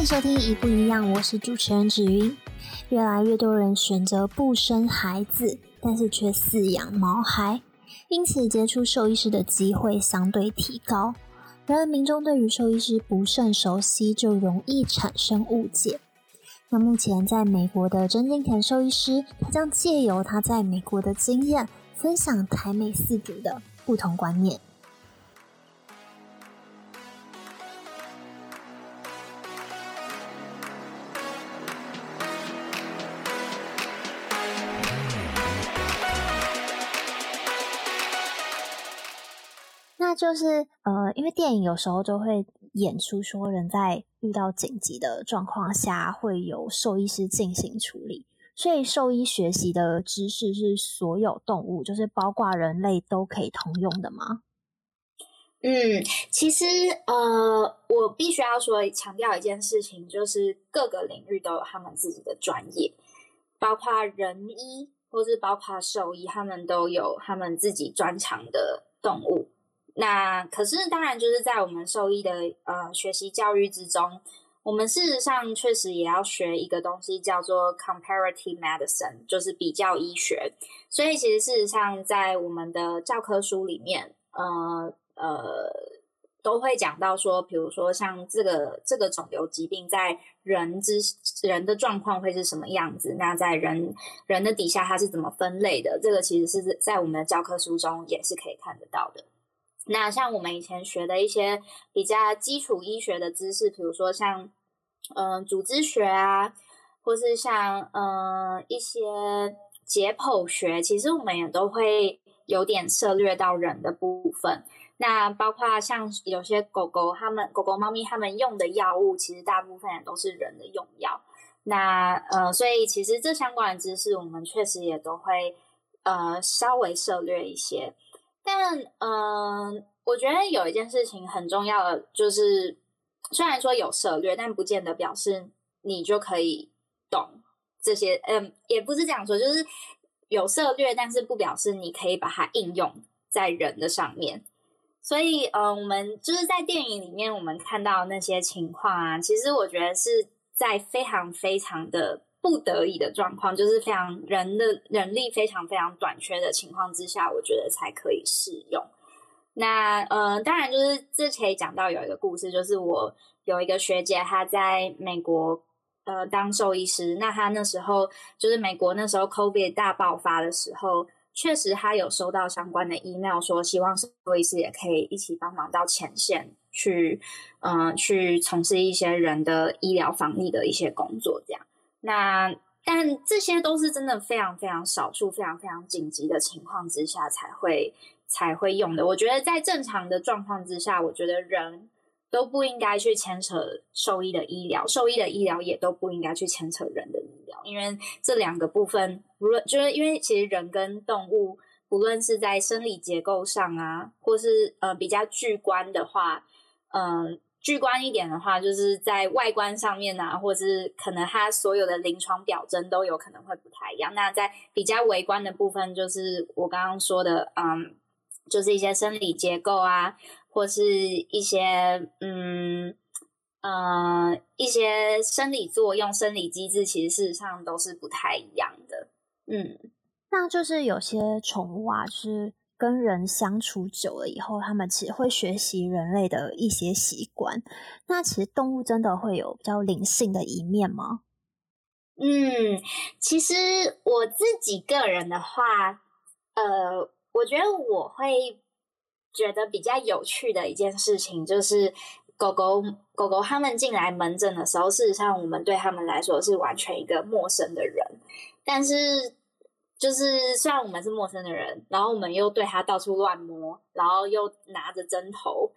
欢迎收听一不一样，我是主持人芷云。越来越多人选择不生孩子，但是却饲养毛孩，因此接触兽医师的机会相对提高。然而，民众对于兽医师不甚熟悉，就容易产生误解。那目前在美国的曾金田兽医师，他将借由他在美国的经验，分享台美饲主的不同观念。就是呃，因为电影有时候就会演出说，人在遇到紧急的状况下，会有兽医师进行处理。所以兽医学习的知识是所有动物，就是包括人类都可以通用的吗？嗯，其实呃，我必须要说强调一件事情，就是各个领域都有他们自己的专业，包括人医或是包括兽医，他们都有他们自己专长的动物。那可是当然，就是在我们兽医的呃学习教育之中，我们事实上确实也要学一个东西，叫做 comparative medicine，就是比较医学。所以其实事实上，在我们的教科书里面，呃呃，都会讲到说，比如说像这个这个肿瘤疾病在人之人的状况会是什么样子，那在人人的底下它是怎么分类的，这个其实是在我们的教科书中也是可以看得到的。那像我们以前学的一些比较基础医学的知识，比如说像嗯、组织学啊，或是像嗯、一些解剖学，其实我们也都会有点涉猎到人的部分。那包括像有些狗狗，它们狗狗、猫咪它们用的药物，其实大部分也都是人的用药。那呃，所以其实这相关的知识，我们确实也都会呃稍微涉猎一些。但嗯、我觉得有一件事情很重要的，就是虽然说有涉略，但不见得表示你就可以懂这些。嗯，也不是这样说，就是有涉略，但是不表示你可以把它应用在人的上面。所以，嗯、我们就是在电影里面我们看到那些情况啊，其实我觉得是在非常非常的。不得已的状况，就是非常人的人力非常非常短缺的情况之下，我觉得才可以适用。那呃，当然就是之前讲到有一个故事，就是我有一个学姐，她在美国呃当兽医师，那她那时候就是美国那时候 COVID 大爆发的时候，确实她有收到相关的 email，说希望兽医师也可以一起帮忙到前线去，嗯、去从事一些人的医疗防疫的一些工作，这样。那但这些都是真的非常非常少数、非常非常紧急的情况之下才会才会用的。我觉得在正常的状况之下，我觉得人都不应该去牵扯兽医的医疗，兽医的医疗也都不应该去牵扯人的医疗，因为这两个部分，无论就是因为其实人跟动物，不论是在生理结构上啊，或是呃比较具观的话，嗯、具观一点的话，就是在外观上面啊，或是可能它所有的临床表征都有可能会不太一样。那在比较微观的部分，就是我刚刚说的，嗯，就是一些生理结构啊，或是一些嗯呃一些生理作用、生理机制，其实事实上都是不太一样的。嗯，那就是有些宠物啊，是。跟人相处久了以后，他们其实会学习人类的一些习惯。那其实动物真的会有比较灵性的一面吗？嗯，其实我自己个人的话，呃，我觉得我会觉得比较有趣的一件事情，就是狗狗狗狗他们进来门诊的时候，事实上我们对他们来说是完全一个陌生的人，但是。就是虽然我们是陌生的人，然后我们又对他到处乱摸，然后又拿着针头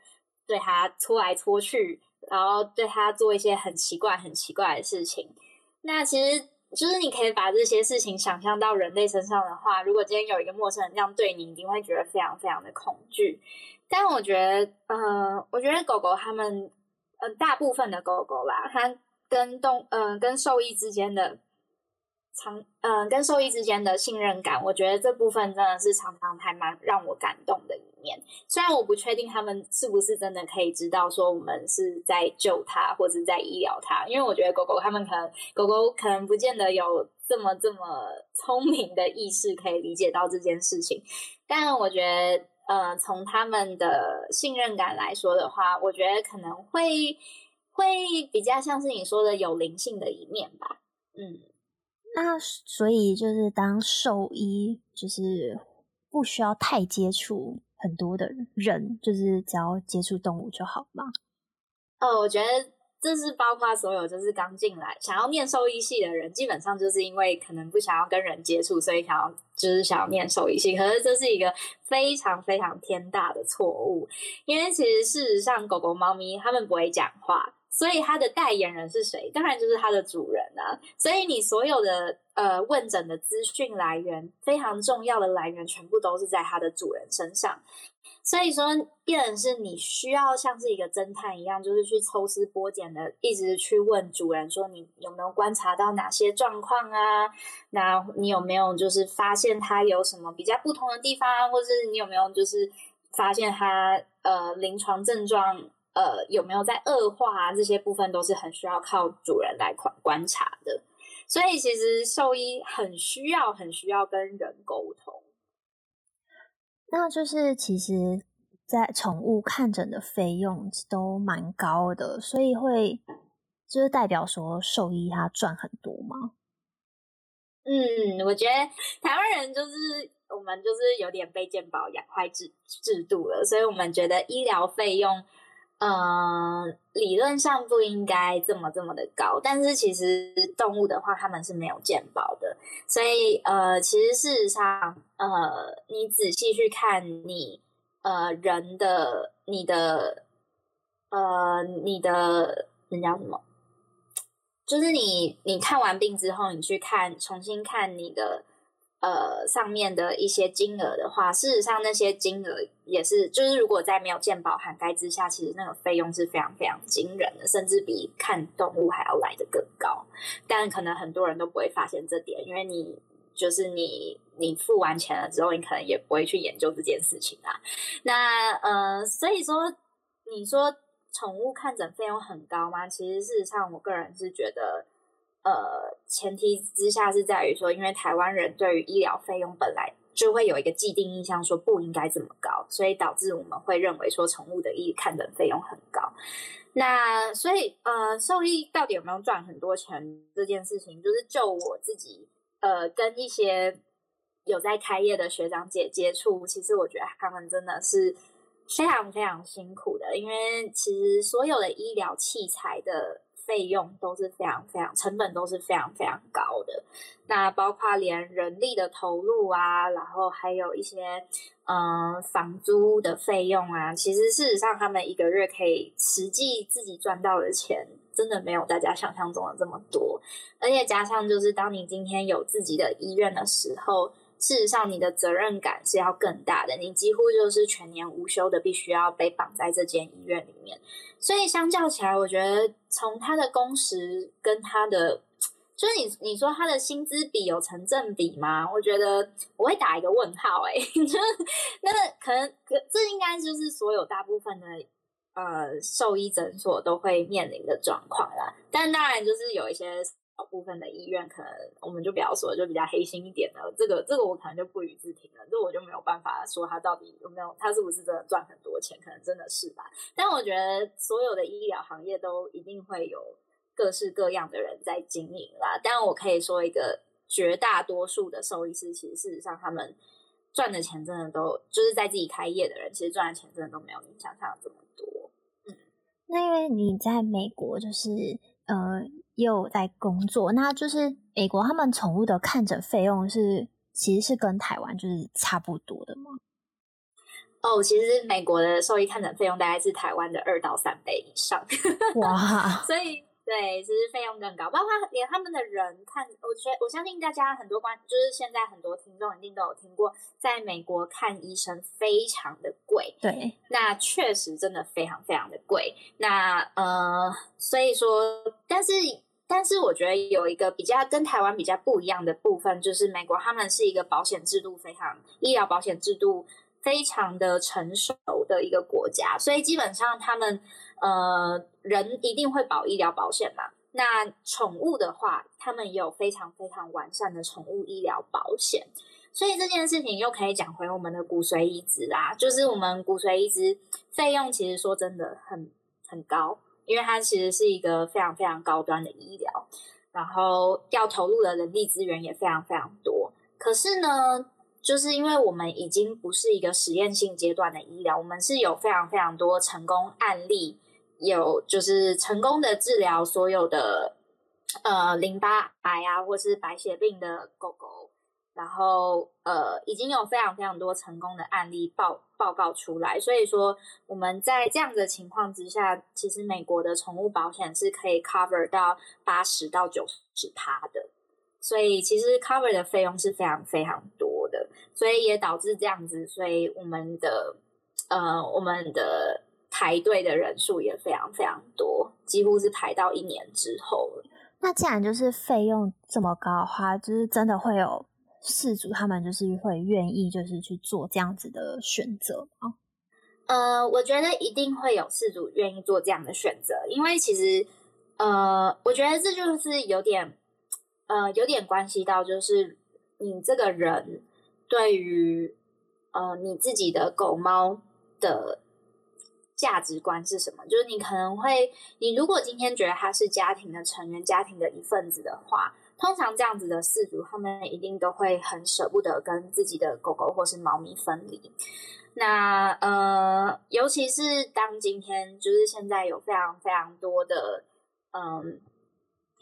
对他搓来搓去，然后对他做一些很奇怪、很奇怪的事情。那其实就是你可以把这些事情想象到人类身上的话，如果今天有一个陌生人这样对你，你一定会觉得非常非常的恐惧。但我觉得，呃，我觉得狗狗他们，嗯、大部分的狗狗啦，它跟动，嗯、跟兽医之间的。常嗯、跟兽医之间的信任感，我觉得这部分真的是常常还蛮让我感动的一面。虽然我不确定他们是不是真的可以知道说我们是在救它或者在医疗它，因为我觉得狗狗他们可能狗狗可能不见得有这么这么聪明的意识可以理解到这件事情。但我觉得，呃，从他们的信任感来说的话，我觉得可能会会比较像是你说的有灵性的一面吧。嗯。那所以就是当兽医，就是不需要太接触很多的人，就是只要接触动物就好吗？哦，我觉得这是包括所有就是刚进来想要念兽医系的人，基本上就是因为可能不想要跟人接触，所以想要就是想要念兽医系。可是这是一个非常非常天大的错误，因为其实事实上狗狗、猫咪它们不会讲话。所以它的代言人是谁？当然就是它的主人啊。所以你所有的呃问诊的资讯来源，非常重要的来源，全部都是在它的主人身上。所以说，变人是你需要像是一个侦探一样，就是去抽丝剥茧的，一直去问主人说，你有没有观察到哪些状况啊？那你有没有就是发现它有什么比较不同的地方，或是你有没有就是发现它呃临床症状？呃，有没有在恶化啊？这些部分都是很需要靠主人来观观察的，所以其实兽医很需要、很需要跟人沟通。那就是其实，在宠物看诊的费用都蛮高的，所以会就是代表说兽医他赚很多吗？嗯，我觉得台湾人就是我们就是有点被健保养坏制制度了，所以我们觉得医疗费用。嗯，理论上不应该这么这么的高，但是其实动物的话，他们是没有鉴保的，所以呃，其实事实上，呃，你仔细去看你呃人的你的呃你的那叫什么，就是你你看完病之后，你去看重新看你的。呃，上面的一些金额的话，事实上那些金额也是，就是如果在没有健保涵盖之下，其实那个费用是非常非常惊人的，甚至比看动物还要来的更高。但可能很多人都不会发现这点，因为你就是你，你付完钱了之后，你可能也不会去研究这件事情啊。那呃，所以说你说宠物看诊费用很高吗？其实事实上，我个人是觉得。呃，前提之下是在于说，因为台湾人对于医疗费用本来就会有一个既定印象，说不应该这么高，所以导致我们会认为说宠物的医看诊费用很高。那所以呃，兽医到底有没有赚很多钱这件事情，就是就我自己呃跟一些有在开业的学长姐接触，其实我觉得他们真的是非常非常辛苦的，因为其实所有的医疗器材的。费用都是非常非常，成本都是非常非常高的。那包括连人力的投入啊，然后还有一些嗯、房租的费用啊，其实事实上他们一个月可以实际自己赚到的钱，真的没有大家想象中的这么多。而且加上就是当你今天有自己的医院的时候。事实上，你的责任感是要更大的。你几乎就是全年无休的，必须要被绑在这间医院里面。所以相较起来，我觉得从他的工时跟他的，就是你你说他的薪资比有成正比吗？我觉得我会打一个问号。哎，那可能可这应该就是所有大部分的呃兽医诊所都会面临的状况啦。但当然，就是有一些。部分的医院可能我们就不要说，就比较黑心一点的，这个这个我可能就不予置评了，这我就没有办法说他到底有没有，他是不是真的赚很多钱，可能真的是吧。但我觉得所有的医疗行业都一定会有各式各样的人在经营啦。但我可以说一个绝大多数的兽医师，其实事实上他们赚的钱真的都就是在自己开业的人，其实赚的钱真的都没有你想象的这么多。嗯，那因为你在美国就是呃。也有在工作，那就是美国他们宠物的看诊费用是其实是跟台湾就是差不多的吗？哦，其实美国的兽医看诊费用大概是台湾的二到三倍以上，哇！所以。对，其实费用更高，包括连他们的人看，我觉我相信大家很多观，就是现在很多听众一定都有听过，在美国看医生非常的贵。对，那确实真的非常非常的贵。那呃，所以说，但是但是我觉得有一个比较跟台湾比较不一样的部分，就是美国他们是一个保险制度非常医疗保险制度非常的成熟的一个国家，所以基本上他们呃人一定会保医疗保险嘛。那宠物的话，他们也有非常非常完善的宠物医疗保险。所以这件事情又可以讲回我们的骨髓移植啦，就是我们骨髓移植费用其实说真的很很高。因为它其实是一个非常非常高端的医疗，然后要投入的人力资源也非常非常多。可是呢，就是因为我们已经不是一个实验性阶段的医疗，我们是有非常非常多成功案例，有就是成功的治疗所有的呃淋巴癌啊，或是白血病的狗狗。然后，呃，已经有非常非常多成功的案例报报告出来，所以说我们在这样的情况之下，其实美国的宠物保险是可以 cover 到八十到九十趴的，所以其实 cover 的费用是非常非常多的，所以也导致这样子，所以我们的呃我们的排队的人数也非常非常多，几乎是排到一年之后了。那既然就是费用这么高的话，就是真的会有。事主他们就是会愿意就是去做这样子的选择吗？呃，我觉得一定会有事主愿意做这样的选择，因为其实呃，我觉得这就是有点呃有点关系到，就是你这个人对于呃你自己的狗猫的价值观是什么？就是你可能会，你如果今天觉得他是家庭的成员、家庭的一份子的话。通常这样子的饲主，他们一定都会很舍不得跟自己的狗狗或是猫咪分离。那呃，尤其是当今天就是现在有非常非常多的嗯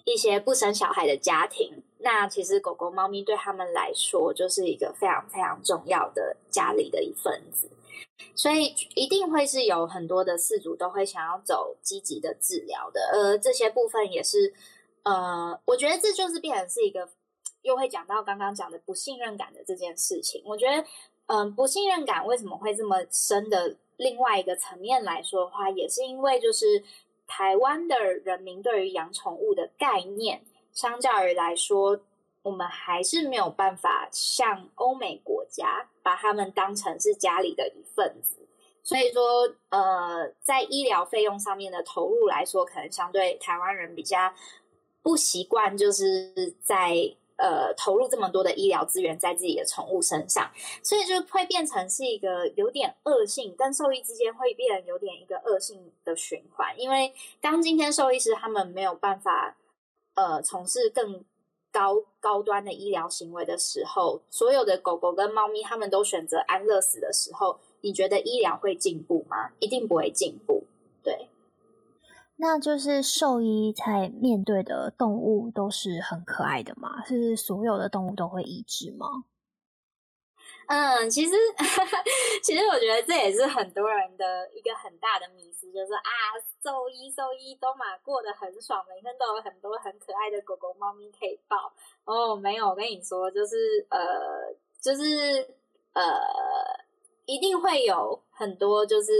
一些不生小孩的家庭，那其实狗狗猫咪对他们来说就是一个非常非常重要的家里的一份子，所以一定会是有很多的饲主都会想要走积极的治疗的，而这些部分也是。呃，我觉得这就是变成是一个，又会讲到刚刚讲的不信任感的这件事情。我觉得，嗯、不信任感为什么会这么深的？另外一个层面来说的话，也是因为就是台湾的人民对于养宠物的概念，相较于来说，我们还是没有办法像欧美国家把他们当成是家里的一份子。所以说，呃，在医疗费用上面的投入来说，可能相对台湾人比较。不习惯就是在呃投入这么多的医疗资源在自己的宠物身上，所以就会变成是一个有点恶性，跟兽医之间会变成有点一个恶性的循环。因为当今天兽医师他们没有办法呃从事更高高端的医疗行为的时候，所有的狗狗跟猫咪他们都选择安乐死的时候，你觉得医疗会进步吗？一定不会进步，对。那就是兽医在面对的动物都是很可爱的吗？是所有的动物都会医治吗？嗯，其实其实我觉得这也是很多人的一个很大的迷思，就是啊，兽医兽医都嘛过得很爽，每天都有很多很可爱的狗狗猫咪可以抱。哦，没有，我跟你说，就是呃，就是呃，一定会有很多就是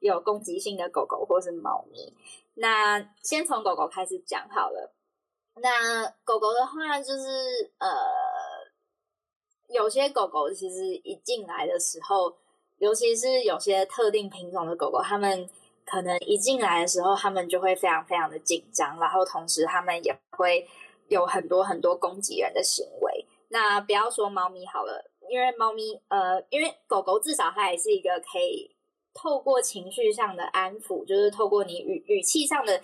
有攻击性的狗狗或是猫咪。那先从狗狗开始讲好了。那狗狗的话，就是呃，有些狗狗其实一进来的时候，尤其是有些特定品种的狗狗，它们可能一进来的时候，它们就会非常非常的紧张，然后同时它们也会有很多很多攻击人的行为。那不要说猫咪好了，因为猫咪呃，因为狗狗至少它也是一个可以。透过情绪上的安抚，就是透过你语语气上的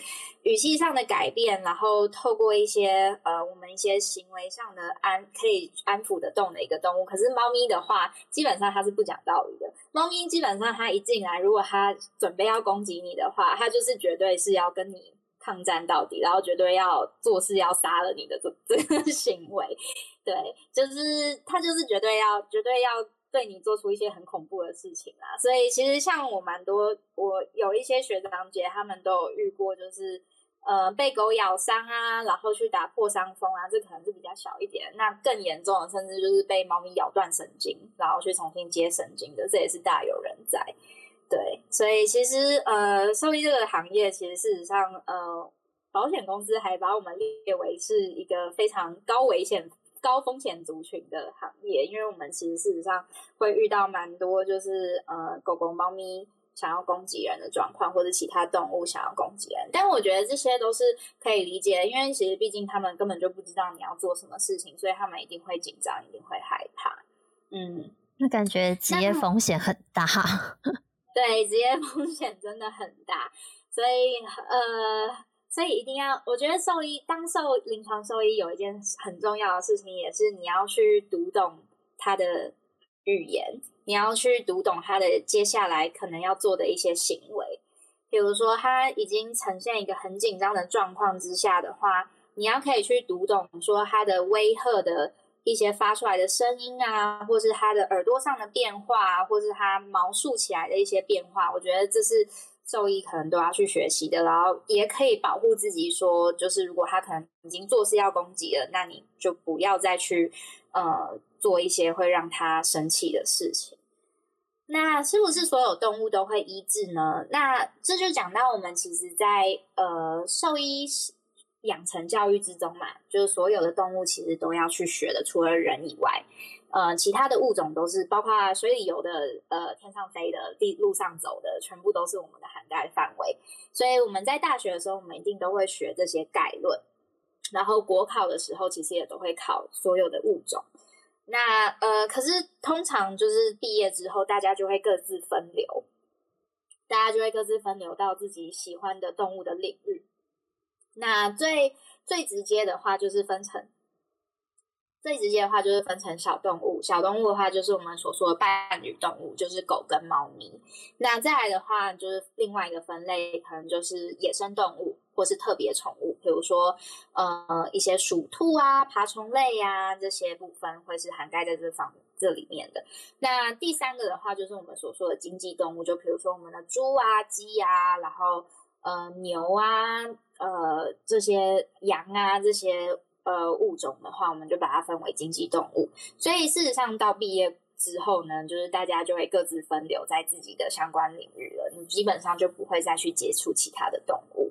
语气上的改变，然后透过一些呃我们一些行为上的安可以安抚得动的一个动物。可是猫咪的话，基本上它是不讲道理的。猫咪基本上它一进来，如果它准备要攻击你的话，它就是绝对是要跟你抗战到底，然后绝对要做事要杀了你的这这个行为。对，就是它就是绝对要绝对要。对你做出一些很恐怖的事情啦，所以其实像我蛮多，我有一些学长姐，他们都有遇过，就是呃被狗咬伤啊，然后去打破伤风啊，这可能是比较小一点。那更严重的，甚至就是被猫咪咬断神经，然后去重新接神经的，这也是大有人在。对，所以其实呃兽医这个行业，其实事实上呃保险公司还把我们列为是一个非常高危险、高风险族群的行业，因为我们其实事实上会遇到蛮多，就是呃狗狗、猫咪想要攻击人的状况，或者其他动物想要攻击人。但我觉得这些都是可以理解，因为其实毕竟他们根本就不知道你要做什么事情，所以他们一定会紧张，一定会害怕。嗯，那感觉职业风险很大。对，职业风险真的很大，所以呃。所以一定要，我觉得兽医当兽临床兽医有一件很重要的事情，也是你要去读懂他的语言，你要去读懂他的接下来可能要做的一些行为。比如说，他已经呈现一个很紧张的状况之下的话，你要可以去读懂说他的威吓的一些发出来的声音啊，或是他的耳朵上的变化，或是他毛竖起来的一些变化。我觉得这是。兽医可能都要去学习的，然后也可以保护自己。说，就是如果他可能已经做事要攻击了，那你就不要再去呃做一些会让他生气的事情。那是不是所有动物都会医治呢？那这就讲到我们其实在呃兽医养成教育之中嘛，就是所有的动物其实都要去学的，除了人以外。呃，其他的物种都是包括水里游的、呃，天上飞的、地路上走的，全部都是我们的涵概范围。所以我们在大学的时候，我们一定都会学这些概论。然后国考的时候，其实也都会考所有的物种。那呃，可是通常就是毕业之后，大家就会各自分流，大家就会各自分流到自己喜欢的动物的领域。那最最直接的话，就是分成。最直接的话就是分成小动物，小动物的话就是我们所说的伴侣动物，就是狗跟猫咪。那再来的话就是另外一个分类，可能就是野生动物或是特别宠物，比如说呃一些鼠兔啊、爬虫类啊这些部分会是涵盖在这方这里面的。那第三个的话就是我们所说的经济动物，就比如说我们的猪啊、鸡啊，然后呃牛啊、呃这些羊啊这些。呃，物种的话，我们就把它分为经济动物。所以事实上，到毕业之后呢，就是大家就会各自分流在自己的相关领域了。你基本上就不会再去接触其他的动物。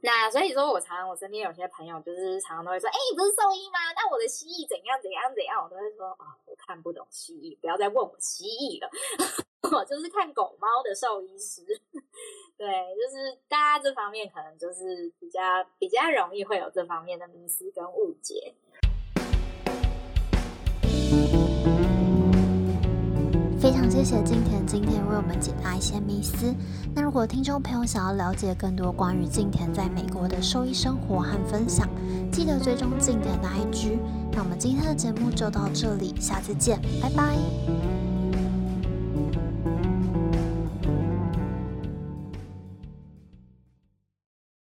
那所以说，我常常我身边有些朋友就是常常都会说：“哎、你不是兽医吗？那我的蜥蜴怎样怎样怎样？”我都会说：“啊、我看不懂蜥蜴，不要再问我蜥蜴了。”我就是看狗猫的兽医师。对，就是大家这方面可能就是比较比较容易会有这方面的迷思跟误解。非常谢谢静田今天为我们解答一些迷思。那如果听众朋友想要了解更多关于静田在美国的兽医生活和分享，记得追踪静田的 IG。那我们今天的节目就到这里，下次见，拜拜。